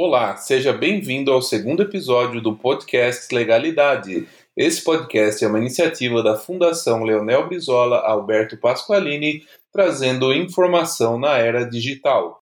Olá, seja bem-vindo ao segundo episódio do podcast Legalidade. Esse podcast é uma iniciativa da Fundação Leonel Brizola Alberto Pasqualini, trazendo informação na era digital.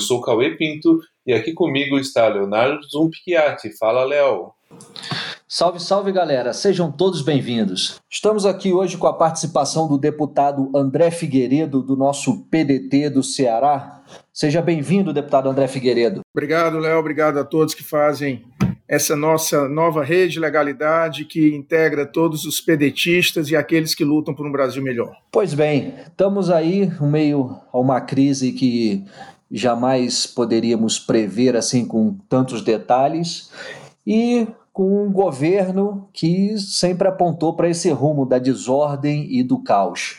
Eu sou Cauê Pinto e aqui comigo está Leonardo Zumpchiati. Fala, Léo. Salve, salve galera, sejam todos bem-vindos. Estamos aqui hoje com a participação do deputado André Figueiredo, do nosso PDT do Ceará. Seja bem-vindo, deputado André Figueiredo. Obrigado, Léo, obrigado a todos que fazem essa nossa nova rede de legalidade que integra todos os pedetistas e aqueles que lutam por um Brasil melhor. Pois bem, estamos aí no meio a uma crise que jamais poderíamos prever assim com tantos detalhes e com um governo que sempre apontou para esse rumo da desordem e do caos.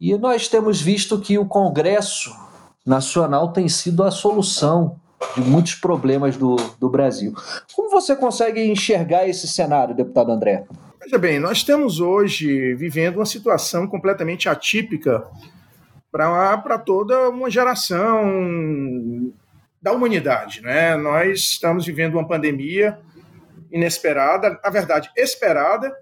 E nós temos visto que o Congresso Nacional tem sido a solução de muitos problemas do, do Brasil. Como você consegue enxergar esse cenário, deputado André? Veja bem, nós estamos hoje vivendo uma situação completamente atípica para toda uma geração da humanidade. Né? Nós estamos vivendo uma pandemia inesperada, na verdade, esperada,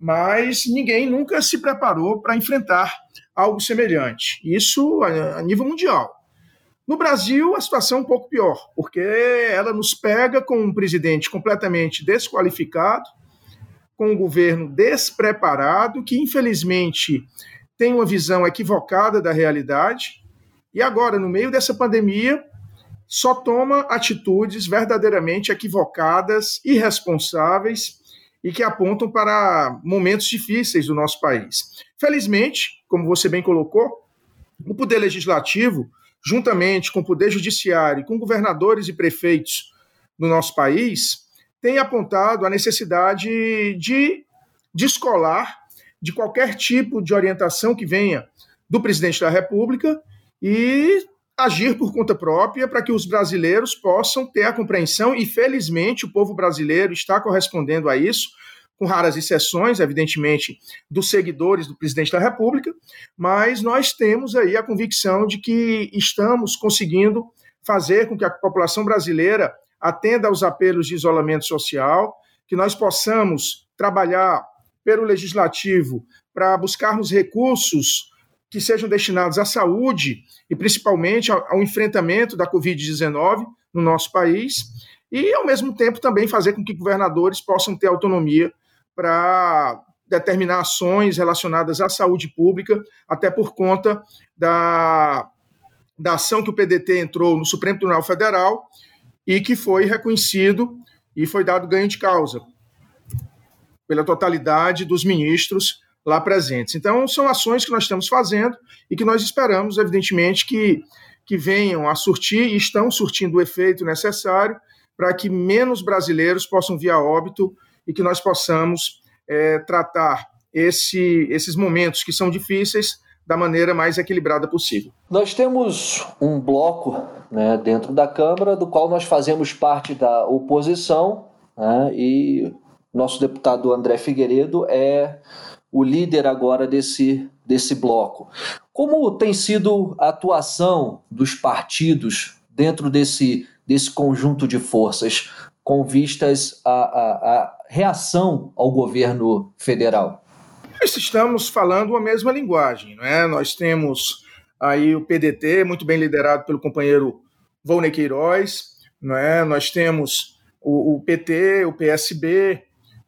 mas ninguém nunca se preparou para enfrentar algo semelhante. Isso a nível mundial. No Brasil, a situação é um pouco pior, porque ela nos pega com um presidente completamente desqualificado, com um governo despreparado, que infelizmente tem uma visão equivocada da realidade e agora, no meio dessa pandemia, só toma atitudes verdadeiramente equivocadas, irresponsáveis e que apontam para momentos difíceis do nosso país. Felizmente, como você bem colocou, o Poder Legislativo, juntamente com o Poder Judiciário e com governadores e prefeitos do nosso país, tem apontado a necessidade de descolar de qualquer tipo de orientação que venha do presidente da República e agir por conta própria para que os brasileiros possam ter a compreensão e felizmente o povo brasileiro está correspondendo a isso com raras exceções, evidentemente, dos seguidores do presidente da República, mas nós temos aí a convicção de que estamos conseguindo fazer com que a população brasileira atenda aos apelos de isolamento social, que nós possamos trabalhar pelo legislativo para buscarmos recursos que sejam destinados à saúde e principalmente ao, enfrentamento da Covid-19 no nosso país, e ao mesmo tempo também fazer com que governadores possam ter autonomia para determinar ações relacionadas à saúde pública, até por conta da, da ação que o PDT entrou no Supremo Tribunal Federal e que foi reconhecido e foi dado ganho de causa pela totalidade dos ministros lá presentes. Então, são ações que nós estamos fazendo e que nós esperamos, evidentemente, que, que venham a surtir e estão surtindo o efeito necessário para que menos brasileiros possam vir a óbito e que nós possamos é, tratar esse, esses momentos que são difíceis da maneira mais equilibrada possível. Nós temos um bloco né, dentro da Câmara do qual nós fazemos parte da oposição né, e nosso deputado André Figueiredo é o líder agora desse, desse bloco. Como tem sido a atuação dos partidos dentro desse, desse conjunto de forças com vistas à, à, à reação ao governo federal? Nós estamos falando a mesma linguagem, não é? Nós temos aí o PDT, muito bem liderado pelo companheiro Volney Queiroz, não é? Nós temos o, o PT, o PSB,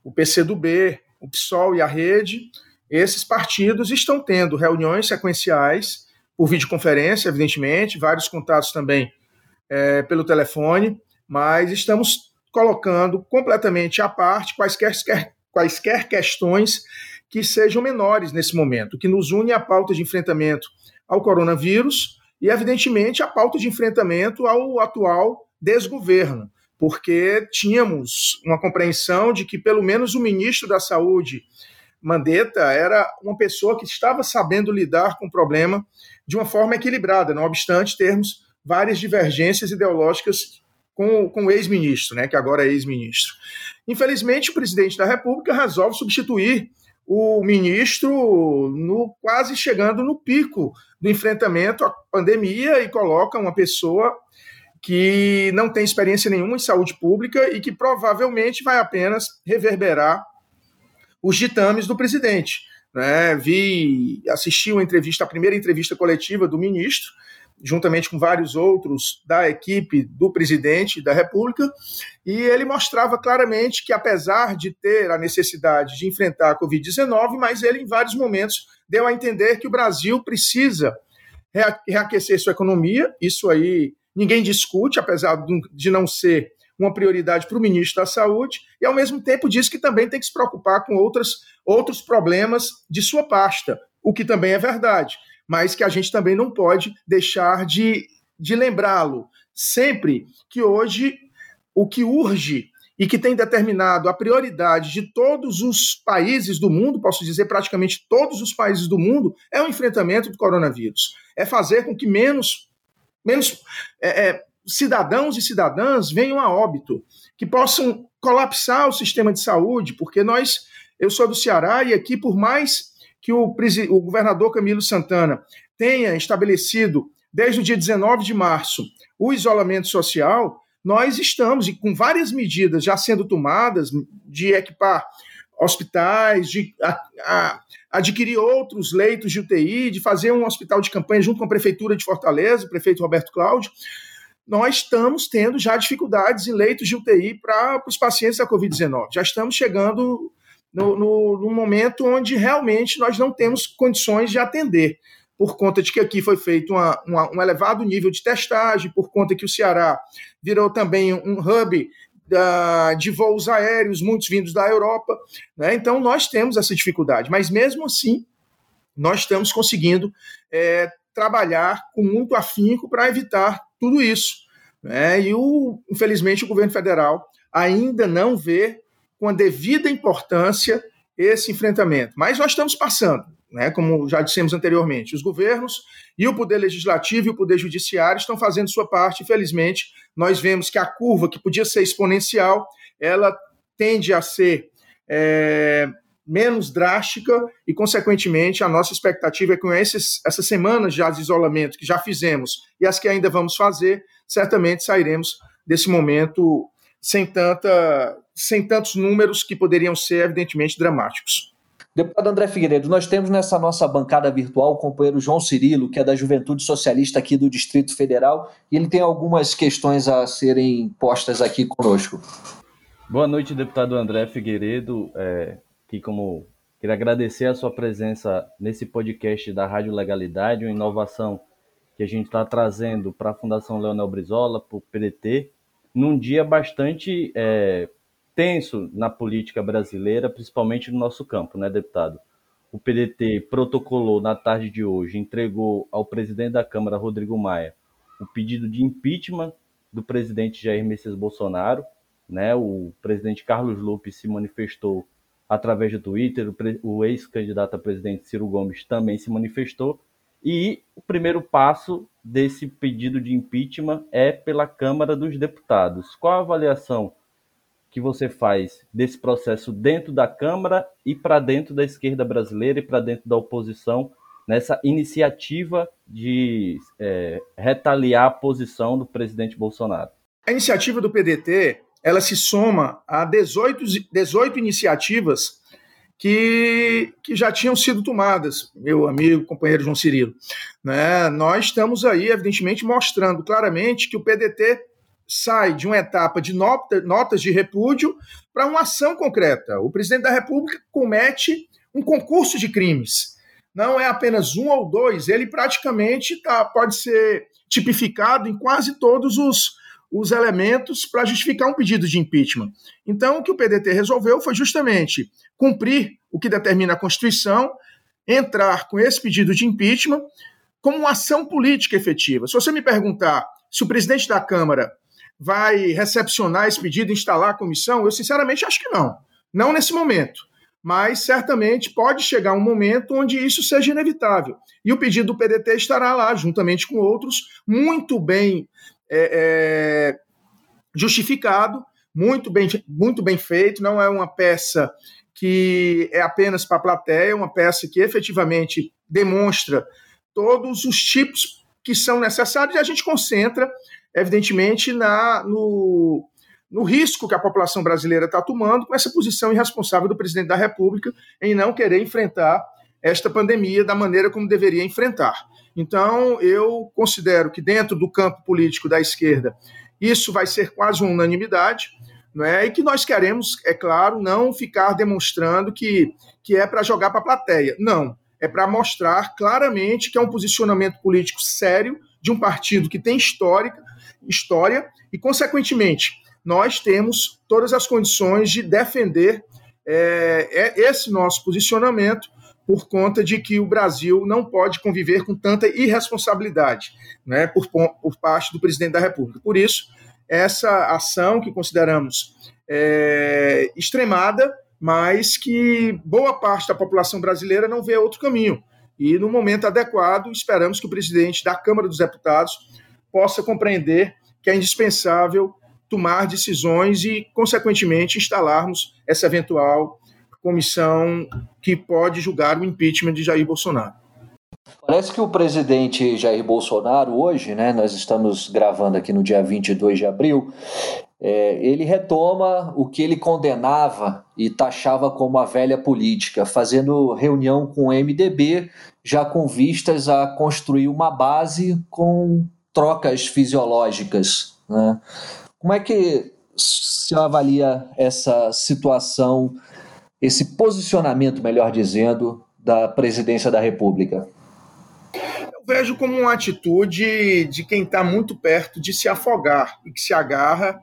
o PCdoB, o PSOL e a Rede, esses partidos estão tendo reuniões sequenciais por videoconferência, evidentemente, vários contatos também é, pelo telefone, mas estamos colocando completamente à parte quaisquer, quaisquer questões que sejam menores nesse momento, que nos une à pauta de enfrentamento ao coronavírus e, evidentemente, a pauta de enfrentamento ao atual desgoverno porque tínhamos uma compreensão de que pelo menos o ministro da Saúde, Mandetta, era uma pessoa que estava sabendo lidar com o problema de uma forma equilibrada, não obstante termos várias divergências ideológicas com, com o ex-ministro, né, que agora é ex-ministro. Infelizmente, o presidente da República resolve substituir o ministro no quase chegando no pico do enfrentamento à pandemia e coloca uma pessoa que não tem experiência nenhuma em saúde pública e que provavelmente vai apenas reverberar os ditames do presidente. Né? Vi, assisti uma entrevista, a primeira entrevista coletiva do ministro, juntamente com vários outros da equipe do presidente da República, e ele mostrava claramente que, apesar de ter a necessidade de enfrentar a Covid-19, mas ele, em vários momentos, deu a entender que o Brasil precisa reaquecer sua economia, isso aí ninguém discute, apesar de não ser uma prioridade para o ministro da Saúde, e ao mesmo tempo diz que também tem que se preocupar com outras, outros problemas de sua pasta, o que também é verdade mas que a gente também não pode deixar de, de lembrá-lo sempre que hoje o que urge e que tem determinado a prioridade de todos os países do mundo, posso dizer praticamente todos os países do mundo, é o enfrentamento do coronavírus. É fazer com que menos, menos é, é, cidadãos e cidadãs venham a óbito, que possam colapsar o sistema de saúde, porque nós, eu sou do Ceará e aqui, por mais que o, o governador Camilo Santana tenha estabelecido, desde o dia 19 de março, o isolamento social, nós estamos, e com várias medidas já sendo tomadas, de equipar hospitais, de a, a, adquirir outros leitos de UTI, de fazer um hospital de campanha junto com a Prefeitura de Fortaleza, o prefeito Roberto Cláudio, nós estamos tendo já dificuldades em leitos de UTI para os pacientes da Covid-19. Já estamos chegando no, no, momento onde realmente nós não temos condições de atender por conta de que aqui foi feito uma, uma, um elevado nível de testagem, por conta que o Ceará virou também um hub de voos aéreos, muitos vindos da Europa. Né? Então, nós temos essa dificuldade, mas mesmo assim, nós estamos conseguindo é, trabalhar com muito afinco para evitar tudo isso. Né? E, o, infelizmente, o governo federal ainda não vê com a devida importância esse enfrentamento. Mas nós estamos passando, né, como já dissemos anteriormente, os governos e o poder legislativo e o poder judiciário estão fazendo sua parte. Infelizmente, nós vemos que a curva que podia ser exponencial, ela tende a ser é, menos drástica e, consequentemente, a nossa expectativa é que com esses, essas semanas já de isolamento que já fizemos e as que ainda vamos fazer, certamente sairemos desse momento sem, tanta, sem tantos números que poderiam ser, evidentemente, dramáticos. Deputado André Figueiredo, nós temos nessa nossa bancada virtual o companheiro João Cirilo, que é da Juventude Socialista aqui do Distrito Federal, e ele tem algumas questões a serem postas aqui conosco. Boa noite, deputado André Figueiredo. É, que como queria agradecer a sua presença nesse podcast da Rádio Legalidade, uma inovação que a gente está trazendo para a Fundação Leonel Brizola, para o PDT, num dia bastante é, tenso na política brasileira, principalmente no nosso campo, né, deputado? O PDT protocolou na tarde de hoje, entregou ao presidente da Câmara, Rodrigo Maia, o pedido de impeachment do presidente Jair Messias Bolsonaro. Né? O presidente Carlos Lupe se manifestou através do Twitter, o ex-candidato a presidente Ciro Gomes também se manifestou. E o primeiro passo desse pedido de impeachment é pela Câmara dos Deputados. Qual a avaliação que você faz desse processo dentro da Câmara e para dentro da esquerda brasileira e para dentro da oposição nessa iniciativa de é, retaliar a posição do presidente Bolsonaro? A iniciativa do PDT ela se soma a 18, 18 iniciativas que, que já tinham sido tomadas, meu amigo, companheiro João Cirilo. Né? Nós estamos aí, evidentemente, mostrando claramente que o PDT sai de uma etapa de nota, notas de repúdio para uma ação concreta. O presidente da República comete um concurso de crimes. Não é apenas um ou dois, ele praticamente tá, pode ser tipificado em quase todos os, os elementos para justificar um pedido de impeachment. Então, o que o PDT resolveu foi justamente cumprir o que determina a Constituição, entrar com esse pedido de impeachment como uma ação política efetiva. Se você me perguntar se o presidente da Câmara vai recepcionar esse pedido, instalar a comissão? Eu, sinceramente, acho que não. Não nesse momento. Mas certamente pode chegar um momento onde isso seja inevitável. E o pedido do PDT estará lá, juntamente com outros, muito bem é, é, justificado, muito bem, muito bem feito. Não é uma peça que é apenas para a plateia, é uma peça que efetivamente demonstra todos os tipos que são necessários e a gente concentra evidentemente, na, no, no risco que a população brasileira está tomando com essa posição irresponsável do presidente da República em não querer enfrentar esta pandemia da maneira como deveria enfrentar. Então, eu considero que dentro do campo político da esquerda isso vai ser quase uma unanimidade, não é? E que nós queremos, é claro, não ficar demonstrando que, que é para jogar para a plateia. Não, é para mostrar claramente que é um posicionamento político sério de um partido que tem histórica, história e, consequentemente, nós temos todas as condições de defender é, é, esse nosso posicionamento por conta de que o Brasil não pode conviver com tanta irresponsabilidade né, por, por parte do presidente da República. Por isso, essa ação que consideramos é, extremada, mas que boa parte da população brasileira não vê outro caminho. E, no momento adequado, esperamos que o presidente da Câmara dos Deputados possa compreender que é indispensável tomar decisões e, consequentemente, instalarmos essa eventual comissão que pode julgar o impeachment de Jair Bolsonaro. Parece que o presidente Jair Bolsonaro, hoje, né, nós estamos gravando aqui no dia 22 de abril, é, ele retoma o que ele condenava e taxava como a velha política, fazendo reunião com o MDB, já com vistas a construir uma base com trocas fisiológicas. Né? Como é que se avalia essa situação, esse posicionamento, melhor dizendo, da presidência da República? Eu vejo como uma atitude de quem está muito perto de se afogar e que se agarra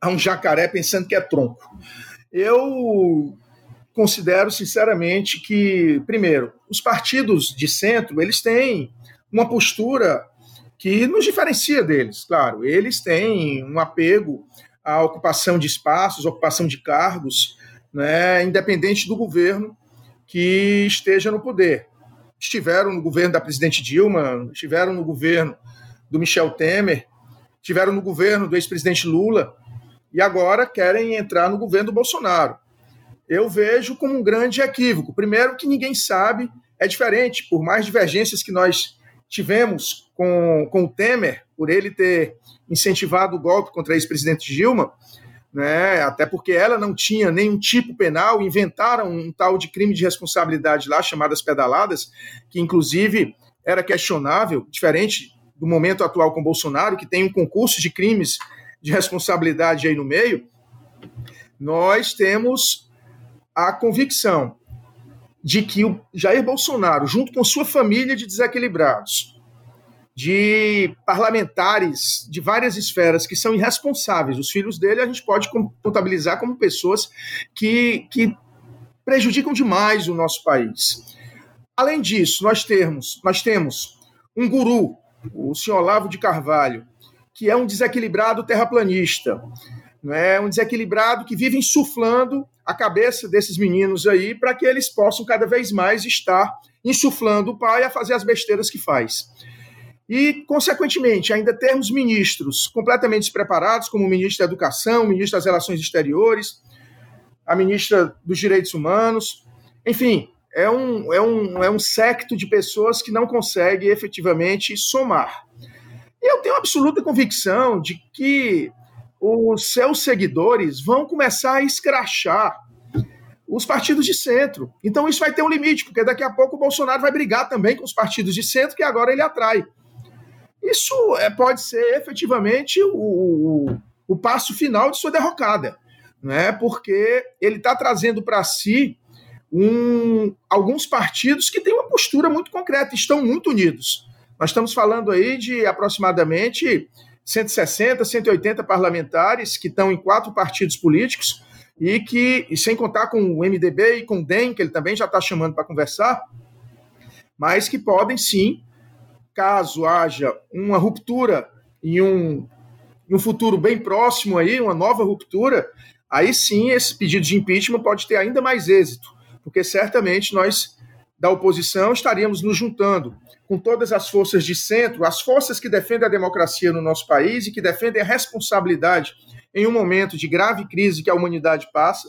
a um jacaré pensando que é tronco. Eu considero sinceramente que, primeiro, os partidos de centro eles têm uma postura que nos diferencia deles, claro. Eles têm um apego à ocupação de espaços, ocupação de cargos, né, independente do governo que esteja no poder. Estiveram no governo da presidente Dilma, estiveram no governo do Michel Temer, estiveram no governo do ex-presidente Lula e agora querem entrar no governo do Bolsonaro. Eu vejo como um grande equívoco. Primeiro, que ninguém sabe, é diferente, por mais divergências que nós tivemos com, com o Temer, por ele ter incentivado o golpe contra a ex-presidente Dilma, né, até porque ela não tinha nenhum tipo penal, inventaram um tal de crime de responsabilidade lá, chamadas pedaladas, que inclusive era questionável, diferente do momento atual com Bolsonaro, que tem um concurso de crimes de responsabilidade aí no meio, nós temos a convicção de que o Jair Bolsonaro, junto com sua família de desequilibrados, de parlamentares de várias esferas que são irresponsáveis, os filhos dele a gente pode contabilizar como pessoas que, que prejudicam demais o nosso país. Além disso, nós temos, nós temos um guru, o senhor Olavo de Carvalho, que é um desequilibrado terraplanista, não é um desequilibrado que vive insuflando a cabeça desses meninos aí para que eles possam cada vez mais estar insuflando o pai a fazer as besteiras que faz. E, consequentemente, ainda termos ministros completamente despreparados, como o ministro da Educação, o ministro das Relações Exteriores, a ministra dos Direitos Humanos, enfim, é um, é um, é um secto de pessoas que não consegue efetivamente somar. E eu tenho absoluta convicção de que os seus seguidores vão começar a escrachar os partidos de centro. Então isso vai ter um limite, porque daqui a pouco o Bolsonaro vai brigar também com os partidos de centro, que agora ele atrai. Isso é, pode ser efetivamente o, o, o passo final de sua derrocada, né? porque ele está trazendo para si um, alguns partidos que têm uma postura muito concreta, estão muito unidos. Nós estamos falando aí de aproximadamente 160, 180 parlamentares que estão em quatro partidos políticos e que, e sem contar com o MDB e com o DEM, que ele também já está chamando para conversar, mas que podem sim, caso haja uma ruptura e um em um futuro bem próximo aí, uma nova ruptura, aí sim esse pedido de impeachment pode ter ainda mais êxito, porque certamente nós da oposição estaríamos nos juntando com todas as forças de centro, as forças que defendem a democracia no nosso país e que defendem a responsabilidade em um momento de grave crise que a humanidade passa,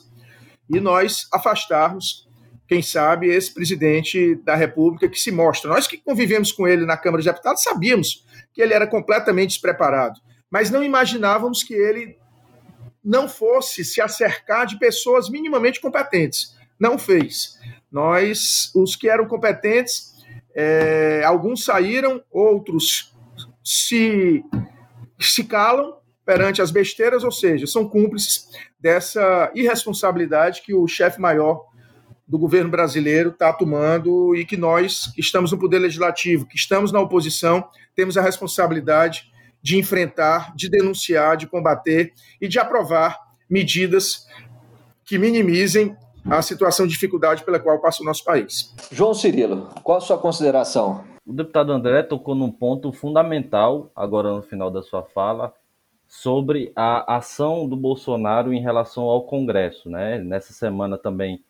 e nós afastarmos, quem sabe, esse presidente da República que se mostra. Nós que convivemos com ele na Câmara de Deputados sabíamos que ele era completamente despreparado, mas não imaginávamos que ele não fosse se acercar de pessoas minimamente competentes. Não fez. Nós, os que eram competentes, é, alguns saíram, outros se, se calam perante as besteiras, ou seja, são cúmplices dessa irresponsabilidade que o chefe maior do governo brasileiro está tomando e que nós, que estamos no poder legislativo, que estamos na oposição, temos a responsabilidade de enfrentar, de denunciar, de combater e de aprovar medidas que minimizem a situação de dificuldade pela qual passa o nosso país. João Cirilo, qual a sua consideração? O deputado André tocou num ponto fundamental, agora no final da sua fala, sobre a ação do Bolsonaro em relação ao Congresso. Né? Nessa semana também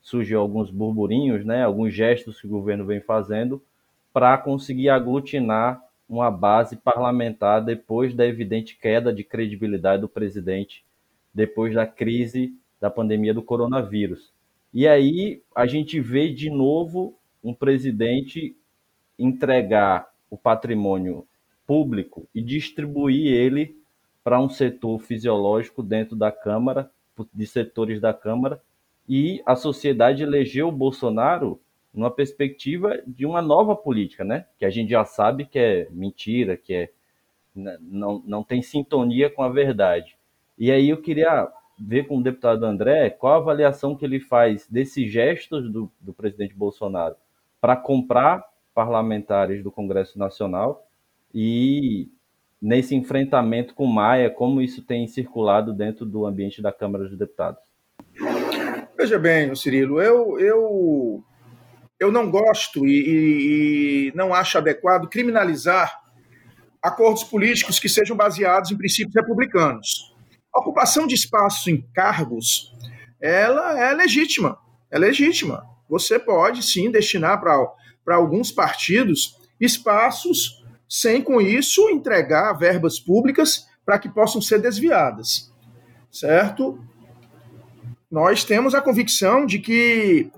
surgiu alguns burburinhos, né? alguns gestos que o governo vem fazendo para conseguir aglutinar uma base parlamentar depois da evidente queda de credibilidade do presidente, depois da crise da pandemia do coronavírus. E aí a gente vê de novo um presidente entregar o patrimônio público e distribuir ele para um setor fisiológico dentro da Câmara, de setores da Câmara, e a sociedade elegeu o Bolsonaro numa perspectiva de uma nova política, né? Que a gente já sabe que é mentira, que é não, não tem sintonia com a verdade. E aí eu queria ver com o deputado André qual a avaliação que ele faz desses gestos do, do presidente Bolsonaro para comprar parlamentares do Congresso Nacional e nesse enfrentamento com Maia, como isso tem circulado dentro do ambiente da Câmara dos Deputados? Veja bem, Cirilo, eu, eu, eu não gosto e, e não acho adequado criminalizar acordos políticos que sejam baseados em princípios republicanos. Ocupação de espaços em cargos, ela é legítima, é legítima. Você pode sim destinar para alguns partidos espaços sem com isso entregar verbas públicas para que possam ser desviadas. Certo? Nós temos a convicção de que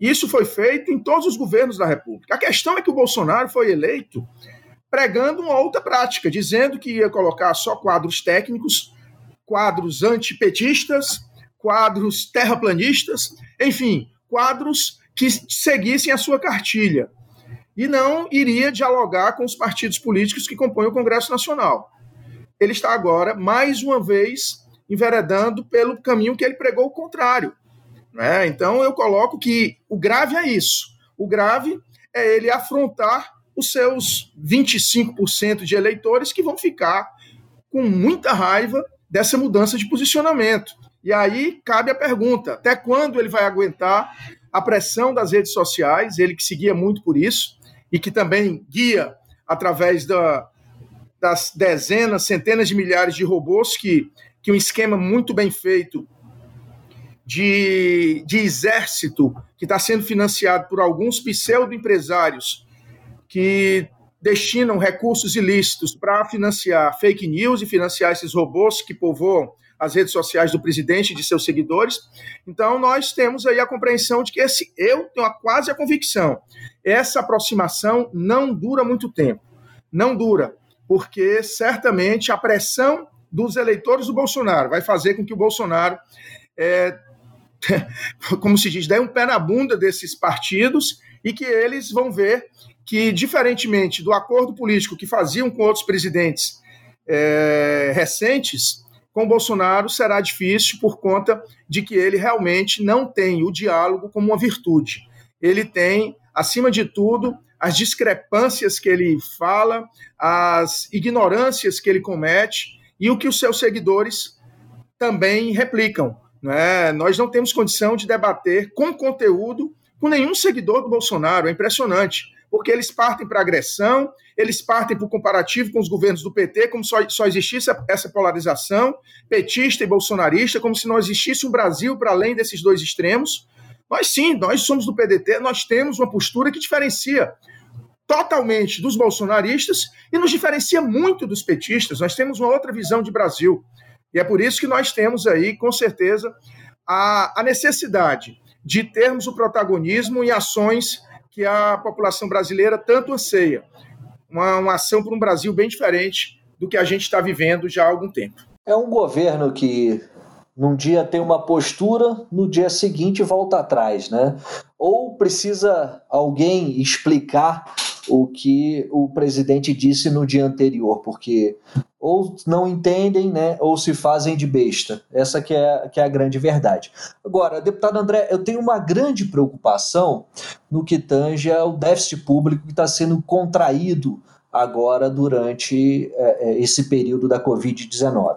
isso foi feito em todos os governos da República. A questão é que o Bolsonaro foi eleito pregando uma outra prática, dizendo que ia colocar só quadros técnicos, quadros antipetistas, quadros terraplanistas, enfim, quadros que seguissem a sua cartilha e não iria dialogar com os partidos políticos que compõem o Congresso Nacional. Ele está agora, mais uma vez, enveredando pelo caminho que ele pregou o contrário. Né? Então, eu coloco que o grave é isso. O grave é ele afrontar os seus 25% de eleitores que vão ficar com muita raiva dessa mudança de posicionamento. E aí cabe a pergunta: até quando ele vai aguentar a pressão das redes sociais? Ele que seguia muito por isso, e que também guia através da, das dezenas, centenas de milhares de robôs que, que um esquema muito bem feito de, de exército que está sendo financiado por alguns pseudo-empresários que destinam recursos ilícitos para financiar fake news e financiar esses robôs que povoam as redes sociais do presidente e de seus seguidores. Então, nós temos aí a compreensão de que esse, eu tenho quase a convicção, essa aproximação não dura muito tempo. Não dura, porque certamente a pressão dos eleitores do Bolsonaro vai fazer com que o Bolsonaro, é, como se diz, dê um pé na bunda desses partidos e que eles vão ver que, diferentemente do acordo político que faziam com outros presidentes é, recentes, com Bolsonaro será difícil por conta de que ele realmente não tem o diálogo como uma virtude. Ele tem, acima de tudo, as discrepâncias que ele fala, as ignorâncias que ele comete e o que os seus seguidores também replicam. Né? Nós não temos condição de debater com conteúdo com nenhum seguidor do Bolsonaro, é impressionante. Porque eles partem para agressão, eles partem para o comparativo com os governos do PT, como só, só existisse essa polarização petista e bolsonarista, como se não existisse um Brasil para além desses dois extremos. Nós sim, nós somos do PDT, nós temos uma postura que diferencia totalmente dos bolsonaristas e nos diferencia muito dos petistas. Nós temos uma outra visão de Brasil. E é por isso que nós temos aí, com certeza, a, a necessidade de termos o protagonismo em ações que a população brasileira tanto anseia. Uma, uma ação para um Brasil bem diferente do que a gente está vivendo já há algum tempo. É um governo que num dia tem uma postura, no dia seguinte volta atrás, né? Ou precisa alguém explicar o que o presidente disse no dia anterior, porque ou não entendem, né, ou se fazem de besta. Essa que é, que é a grande verdade. Agora, deputado André, eu tenho uma grande preocupação no que tange ao déficit público que está sendo contraído agora durante é, é esse período da Covid-19.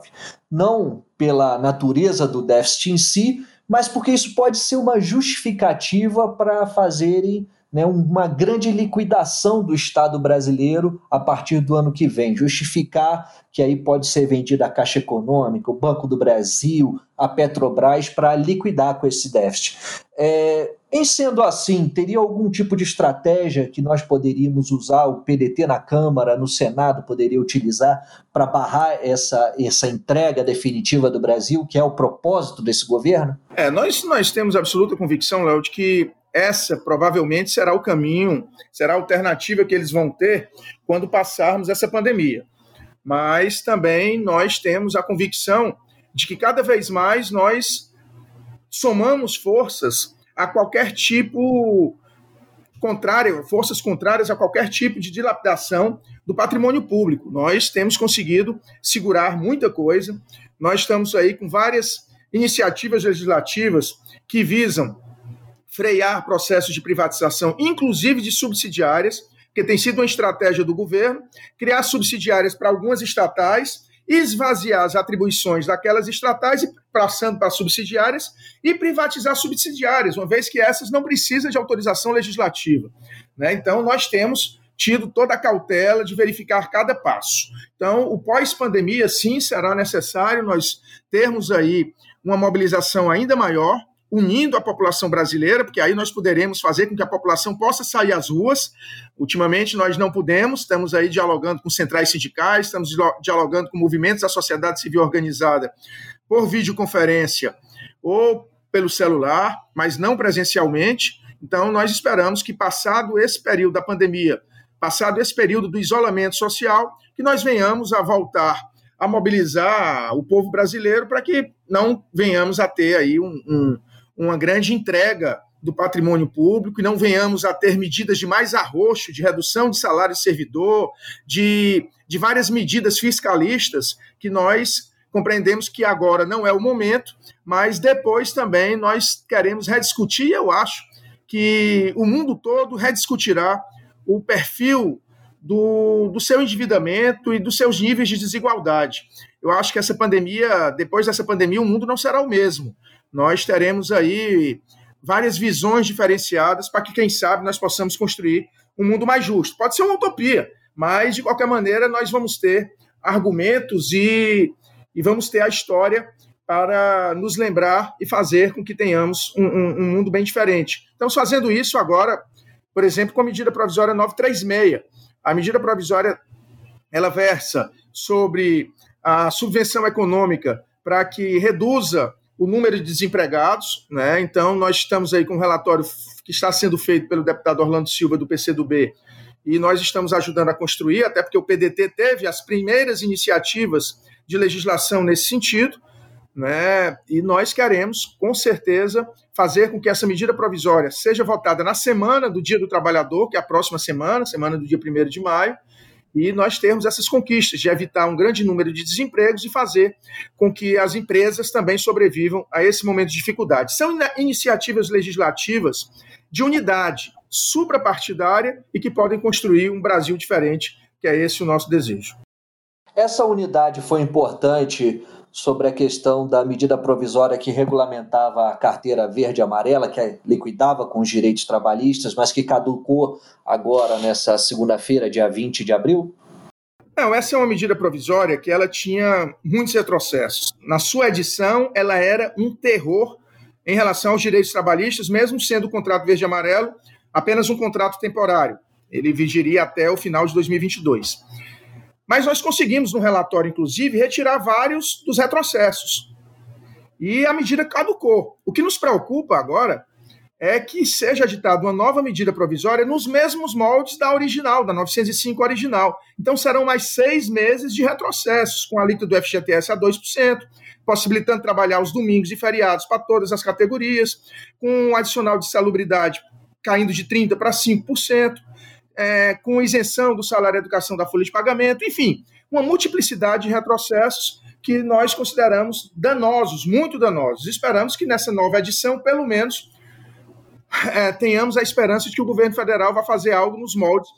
Não pela natureza do déficit em si, mas porque isso pode ser uma justificativa para fazerem né, uma grande liquidação do Estado brasileiro a partir do ano que vem, justificar que aí pode ser vendida a Caixa Econômica, o Banco do Brasil, a Petrobras para liquidar com esse déficit. É, em sendo assim, teria algum tipo de estratégia que nós poderíamos usar, o PDT na Câmara, no Senado poderia utilizar para barrar essa, essa entrega definitiva do Brasil, que é o propósito desse governo? É, nós, nós temos absoluta convicção, Léo, de que essa provavelmente será o caminho, será a alternativa que eles vão ter quando passarmos essa pandemia. Mas também nós temos a convicção de que cada vez mais nós somamos forças a qualquer tipo contrário, forças contrárias a qualquer tipo de dilapidação do patrimônio público. Nós temos conseguido segurar muita coisa. Nós estamos aí com várias iniciativas legislativas que visam frear processos de privatização, inclusive de subsidiárias, que tem sido uma estratégia do governo, criar subsidiárias para algumas estatais, esvaziar as atribuições daquelas estatais e passando para subsidiárias e privatizar subsidiárias, uma vez que essas não precisam de autorização legislativa. Né? Então, nós temos tido toda a cautela de verificar cada passo. Então, o pós-pandemia, sim, será necessário nós termos aí uma mobilização ainda maior, unindo a população brasileira, porque aí nós poderemos fazer com que a população possa sair às ruas. Ultimamente nós não podemos, estamos aí dialogando com centrais sindicais, estamos dialogando com movimentos da sociedade civil organizada por videoconferência ou pelo celular, mas não presencialmente. Então nós esperamos que passado esse período da pandemia, passado esse período do isolamento social, que nós venhamos a voltar a mobilizar o povo brasileiro para que não venhamos a ter aí um, um uma grande entrega do patrimônio público e não venhamos a ter medidas de mais arroxo, de redução de salário de servidor, de, de várias medidas fiscalistas que nós compreendemos que agora não é o momento, mas depois também nós queremos rediscutir, eu acho que o mundo todo rediscutirá o perfil do, do seu endividamento e dos seus níveis de desigualdade. Eu acho que essa pandemia, depois dessa pandemia, o mundo não será o mesmo nós teremos aí várias visões diferenciadas para que, quem sabe, nós possamos construir um mundo mais justo. Pode ser uma utopia, mas, de qualquer maneira, nós vamos ter argumentos e, e vamos ter a história para nos lembrar e fazer com que tenhamos um, um, um mundo bem diferente. Estamos fazendo isso agora, por exemplo, com a medida provisória 936. A medida provisória ela versa sobre a subvenção econômica para que reduza o número de desempregados, né? Então, nós estamos aí com um relatório que está sendo feito pelo deputado Orlando Silva, do PCdoB, e nós estamos ajudando a construir, até porque o PDT teve as primeiras iniciativas de legislação nesse sentido, né? E nós queremos, com certeza, fazer com que essa medida provisória seja votada na semana do Dia do Trabalhador, que é a próxima semana, semana do dia 1 de maio, e nós termos essas conquistas de evitar um grande número de desempregos e fazer com que as empresas também sobrevivam a esse momento de dificuldade. São iniciativas legislativas de unidade suprapartidária e que podem construir um Brasil diferente, que é esse o nosso desejo. Essa unidade foi importante sobre a questão da medida provisória que regulamentava a carteira verde e amarela, que liquidava com os direitos trabalhistas, mas que caducou agora nessa segunda-feira, dia 20 de abril? Não, essa é uma medida provisória que ela tinha muitos retrocessos. Na sua edição, ela era um terror em relação aos direitos trabalhistas, mesmo sendo o contrato verde e amarelo apenas um contrato temporário. Ele vigiria até o final de 2022. Mas nós conseguimos, no relatório, inclusive, retirar vários dos retrocessos. E a medida caducou. O que nos preocupa agora é que seja editada uma nova medida provisória nos mesmos moldes da original, da 905 original. Então serão mais seis meses de retrocessos, com a alíquota do FGTS a 2%, possibilitando trabalhar os domingos e feriados para todas as categorias, com um adicional de salubridade caindo de 30% para 5%, é, com isenção do salário e educação da folha de pagamento, enfim, uma multiplicidade de retrocessos que nós consideramos danosos, muito danosos. Esperamos que nessa nova edição, pelo menos, é, tenhamos a esperança de que o governo federal vá fazer algo nos moldes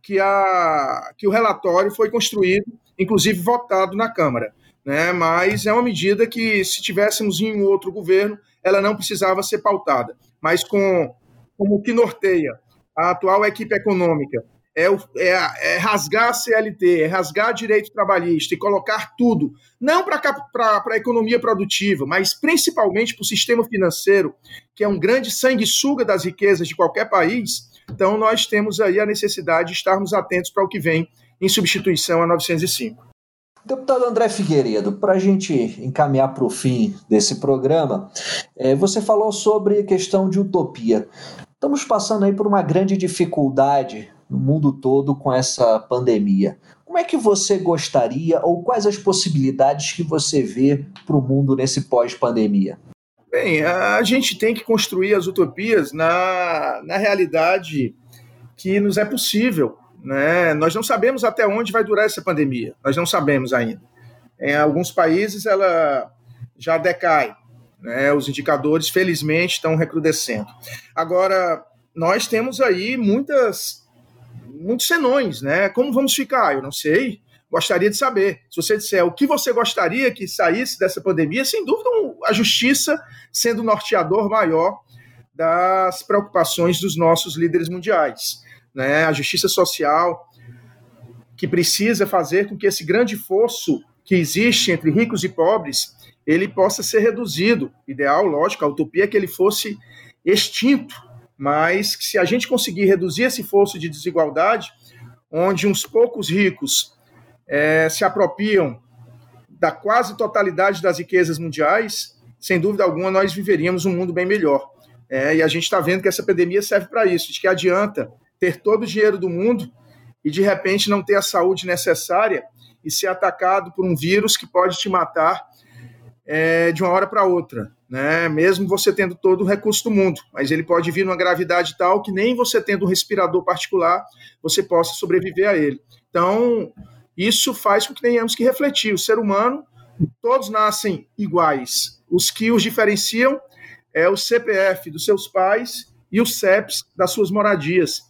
que, a, que o relatório foi construído, inclusive votado na Câmara. Né? Mas é uma medida que, se tivéssemos em outro governo, ela não precisava ser pautada. Mas com como que norteia a atual equipe econômica é, é, é, rasgar a CLT, é rasgar direito trabalhista e colocar tudo, não para a economia produtiva, mas principalmente para o sistema financeiro, que é um grande sanguessuga das riquezas de qualquer país. Então, nós temos aí a necessidade de estarmos atentos para o que vem em substituição a 905. Deputado André Figueiredo, para a gente encaminhar para o fim desse programa, é, você falou sobre questão de utopia. Estamos passando aí por uma grande dificuldade no mundo todo com essa pandemia. Como é que você gostaria ou quais as possibilidades que você vê para o mundo nesse pós-pandemia? Bem, a gente tem que construir as utopias na, na realidade que nos é possível. Né? Nós não sabemos até onde vai durar essa pandemia, nós não sabemos ainda. Em alguns países ela já decai, né? Os indicadores, felizmente, estão recrudescendo. Agora, nós temos aí muitas, muitos senões, né? Como vamos ficar? Eu não sei. Gostaria de saber. Se você disser o que você gostaria que saísse dessa pandemia, sem dúvida, a justiça sendo o norteador maior das preocupações dos nossos líderes mundiais. Né? A justiça social, que precisa fazer com que esse grande fosso que existe entre ricos e pobres ele possa ser reduzido. Ideal, lógico, a utopia é que ele fosse extinto, mas que se a gente conseguir reduzir esse fosso de desigualdade, onde uns poucos ricos é, se apropriam da quase totalidade das riquezas mundiais, sem dúvida alguma nós viveríamos um mundo bem melhor. É, e a gente está vendo que essa pandemia serve para isso, de que adianta ter todo o dinheiro do mundo e de repente não ter a saúde necessária e ser atacado por um vírus que pode te matar é, de uma hora para outra, né? Mesmo você tendo todo o recurso do mundo, mas ele pode vir numa gravidade tal que nem você tendo um respirador particular você possa sobreviver a ele. Então, isso faz com que tenhamos que refletir. O ser humano, todos nascem iguais. Os que os diferenciam é o CPF dos seus pais e os CEPs das suas moradias.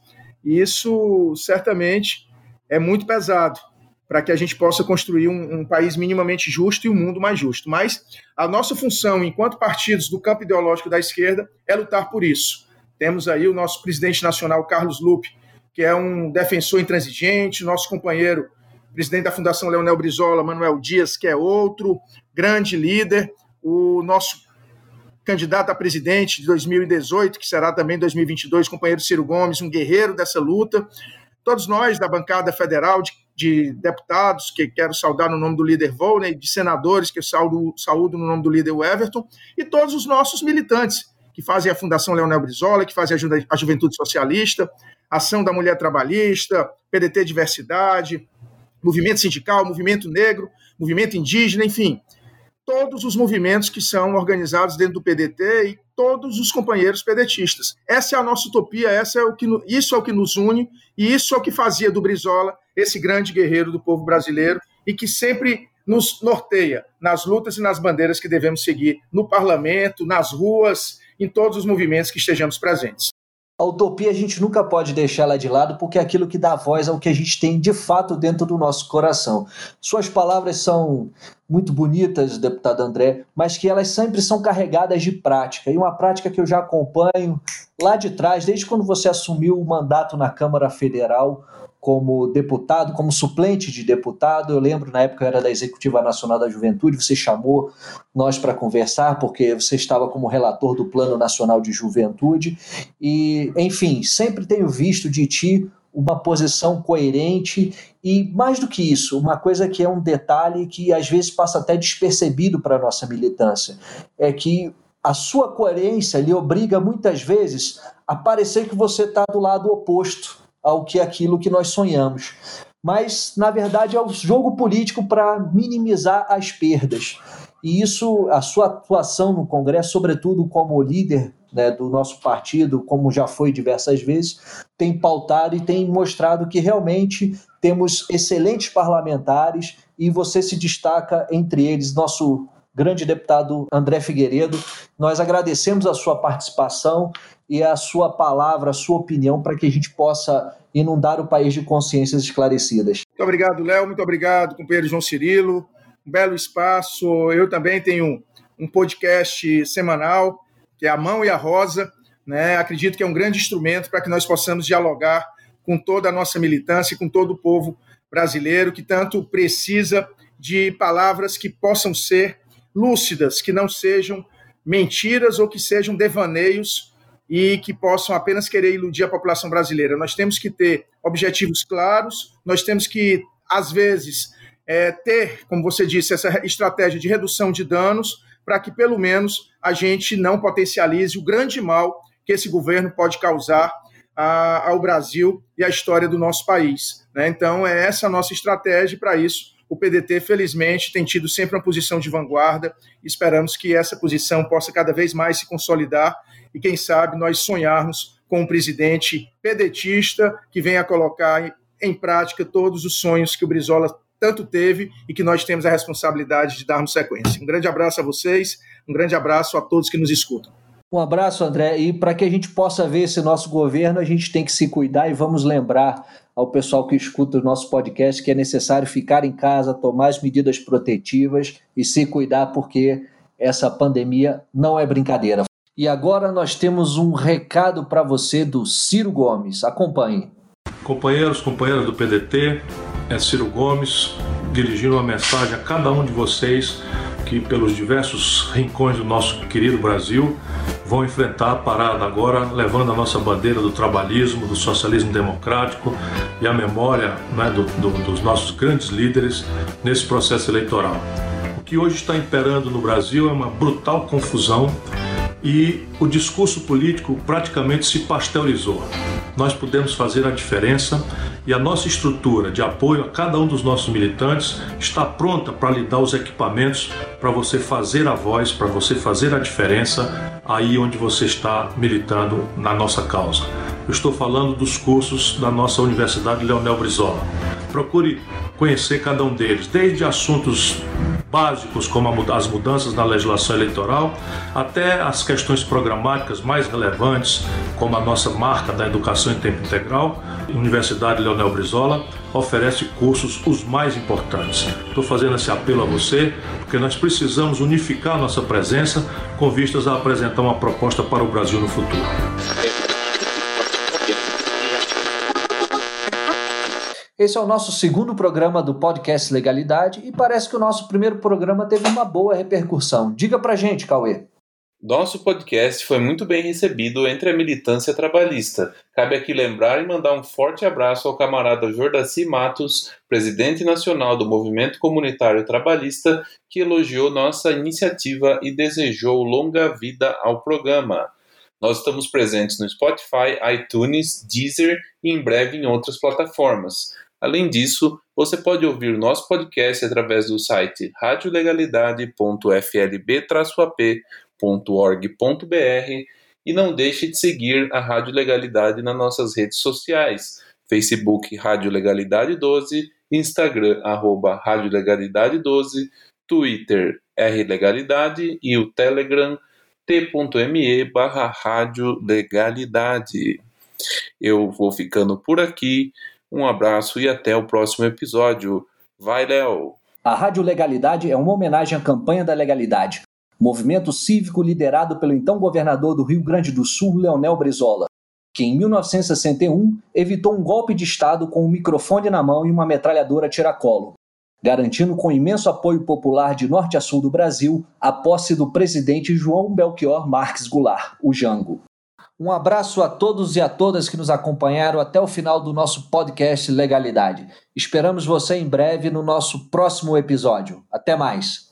Isso certamente é muito pesado para que a gente possa construir um, um, país minimamente justo e um mundo mais justo. Mas a nossa função, enquanto partidos do campo ideológico da esquerda, é lutar por isso. Temos aí o nosso presidente nacional, Carlos Lupe, que é um defensor intransigente, nosso companheiro, presidente da Fundação Leonel Brizola, Manuel Dias, que é outro grande líder, o nosso candidato a presidente de 2018, que será também 2022, companheiro Ciro Gomes, um guerreiro dessa luta. Todos nós da bancada federal, de de deputados, que quero saudar no nome do líder Volney, de senadores, que eu saúdo, saúdo no nome do líder Everton, e todos os nossos militantes, que fazem a Fundação Leonel Brizola, que fazem a, Ju a Juventude Socialista, Ação da Mulher Trabalhista, PDT Diversidade, Movimento Sindical, Movimento Negro, Movimento Indígena, enfim, todos os movimentos que são organizados dentro do PDT e todos os companheiros pedetistas. Essa é a nossa utopia, essa é o que, isso é o que nos une e isso é o que fazia do Brizola esse grande guerreiro do povo brasileiro e que sempre nos norteia nas lutas e nas bandeiras que devemos seguir no parlamento, nas ruas, em todos os movimentos que estejamos presentes. A utopia a gente nunca pode deixar ela de lado, porque é aquilo que dá voz ao que a gente tem de fato dentro do nosso coração. Suas palavras são muito bonitas, deputado André, mas que elas sempre são carregadas de prática. E uma prática que eu já acompanho lá de trás, desde quando você assumiu o mandato na Câmara Federal, como deputado, como suplente de deputado. Eu lembro, na época eu era da Executiva Nacional da Juventude, você chamou nós para conversar, porque você estava como relator do Plano Nacional de Juventude. E, enfim, sempre tenho visto de ti uma posição coerente e, mais do que isso, uma coisa que é um detalhe que às vezes passa até despercebido para a nossa militância, é que a sua coerência lhe obriga muitas vezes a parecer que você está do lado oposto ao que aquilo que nós sonhamos. Mas, na verdade, é o jogo político para minimizar as perdas. E isso, a sua atuação no Congresso, sobretudo como líder né, do nosso partido, como já foi diversas vezes, tem pautado e tem mostrado que realmente temos excelentes parlamentares e você se destaca entre eles, nosso grande deputado André Figueiredo. Nós agradecemos a sua participação e a sua palavra, a sua opinião, para que a gente possa inundar o país de consciências esclarecidas. Muito obrigado, Léo. Muito obrigado, companheiro João Cirilo. Um belo espaço. Eu também tenho um podcast semanal, que é A Mão e a Rosa. Né? Acredito que é um grande instrumento para que nós possamos dialogar com toda a nossa militância e com todo o povo brasileiro que tanto precisa de palavras que possam ser lúcidas, que não sejam mentiras ou que sejam devaneios e que possam apenas querer iludir a população brasileira. Nós temos que ter objetivos claros, nós temos que, às vezes, é, ter, como você disse, essa estratégia de redução de danos, para que, pelo menos, a gente não potencialize o grande mal que esse governo pode causar a, ao Brasil e à história do nosso país. Né? Então, é essa a nossa estratégia, para isso, o PDT, felizmente, tem tido sempre uma posição de vanguarda. Esperamos que essa posição possa cada vez mais se consolidar e, quem sabe, nós sonharmos com um presidente pedetista que venha colocar em prática todos os sonhos que o Brizola tanto teve e que nós temos a responsabilidade de darmos sequência. Um grande abraço a vocês, um grande abraço a todos que nos escutam. Um abraço, André. E para que a gente possa ver esse nosso governo, a gente tem que se cuidar e vamos lembrar ao pessoal que escuta o nosso podcast que é necessário ficar em casa, tomar as medidas protetivas e se cuidar, porque essa pandemia não é brincadeira. E agora nós temos um recado para você do Ciro Gomes. Acompanhe. Companheiros, companheiras do PDT, é Ciro Gomes dirigindo uma mensagem a cada um de vocês que, pelos diversos rincões do nosso querido Brasil, vão enfrentar a parada agora, levando a nossa bandeira do trabalhismo, do socialismo democrático e a memória né, do, do, dos nossos grandes líderes nesse processo eleitoral. O que hoje está imperando no Brasil é uma brutal confusão e o discurso político praticamente se pasteurizou. Nós podemos fazer a diferença e a nossa estrutura de apoio a cada um dos nossos militantes está pronta para lhe dar os equipamentos para você fazer a voz, para você fazer a diferença aí onde você está militando na nossa causa. Eu estou falando dos cursos da nossa Universidade Leonel Brizola. Procure conhecer cada um deles, desde assuntos básicos como as mudanças na legislação eleitoral, até as questões programáticas mais relevantes, como a nossa marca da educação em tempo integral. Universidade Leonel Brizola oferece cursos os mais importantes. Estou fazendo esse apelo a você porque nós precisamos unificar nossa presença com vistas a apresentar uma proposta para o Brasil no futuro. Esse é o nosso segundo programa do podcast Legalidade e parece que o nosso primeiro programa teve uma boa repercussão. Diga pra gente, Cauê. Nosso podcast foi muito bem recebido entre a militância trabalhista. Cabe aqui lembrar e mandar um forte abraço ao camarada Jordaci Matos, presidente nacional do Movimento Comunitário Trabalhista, que elogiou nossa iniciativa e desejou longa vida ao programa. Nós estamos presentes no Spotify, iTunes, Deezer e em breve em outras plataformas. Além disso, você pode ouvir nosso podcast através do site radiolegalidade.flb-ap.org.br e não deixe de seguir a Rádio Legalidade nas nossas redes sociais, Facebook Rádio Legalidade 12, Instagram arroba Rádio Legalidade 12, Twitter R Legalidade e o Telegram t.me barra Rádio Legalidade. Eu vou ficando por aqui. Um abraço e até o próximo episódio. Vai, Léo! A Rádio Legalidade é uma homenagem à campanha da legalidade, movimento cívico liderado pelo então governador do Rio Grande do Sul, Leonel Brizola, que em 1961 evitou um golpe de Estado com um microfone na mão e uma metralhadora tiracolo, garantindo com imenso apoio popular de norte a sul do Brasil a posse do presidente João Belchior Marques Goulart, o Jango. Um abraço a todos e a todas que nos acompanharam até o final do nosso podcast Legalidade. Esperamos você em breve no nosso próximo episódio. Até mais.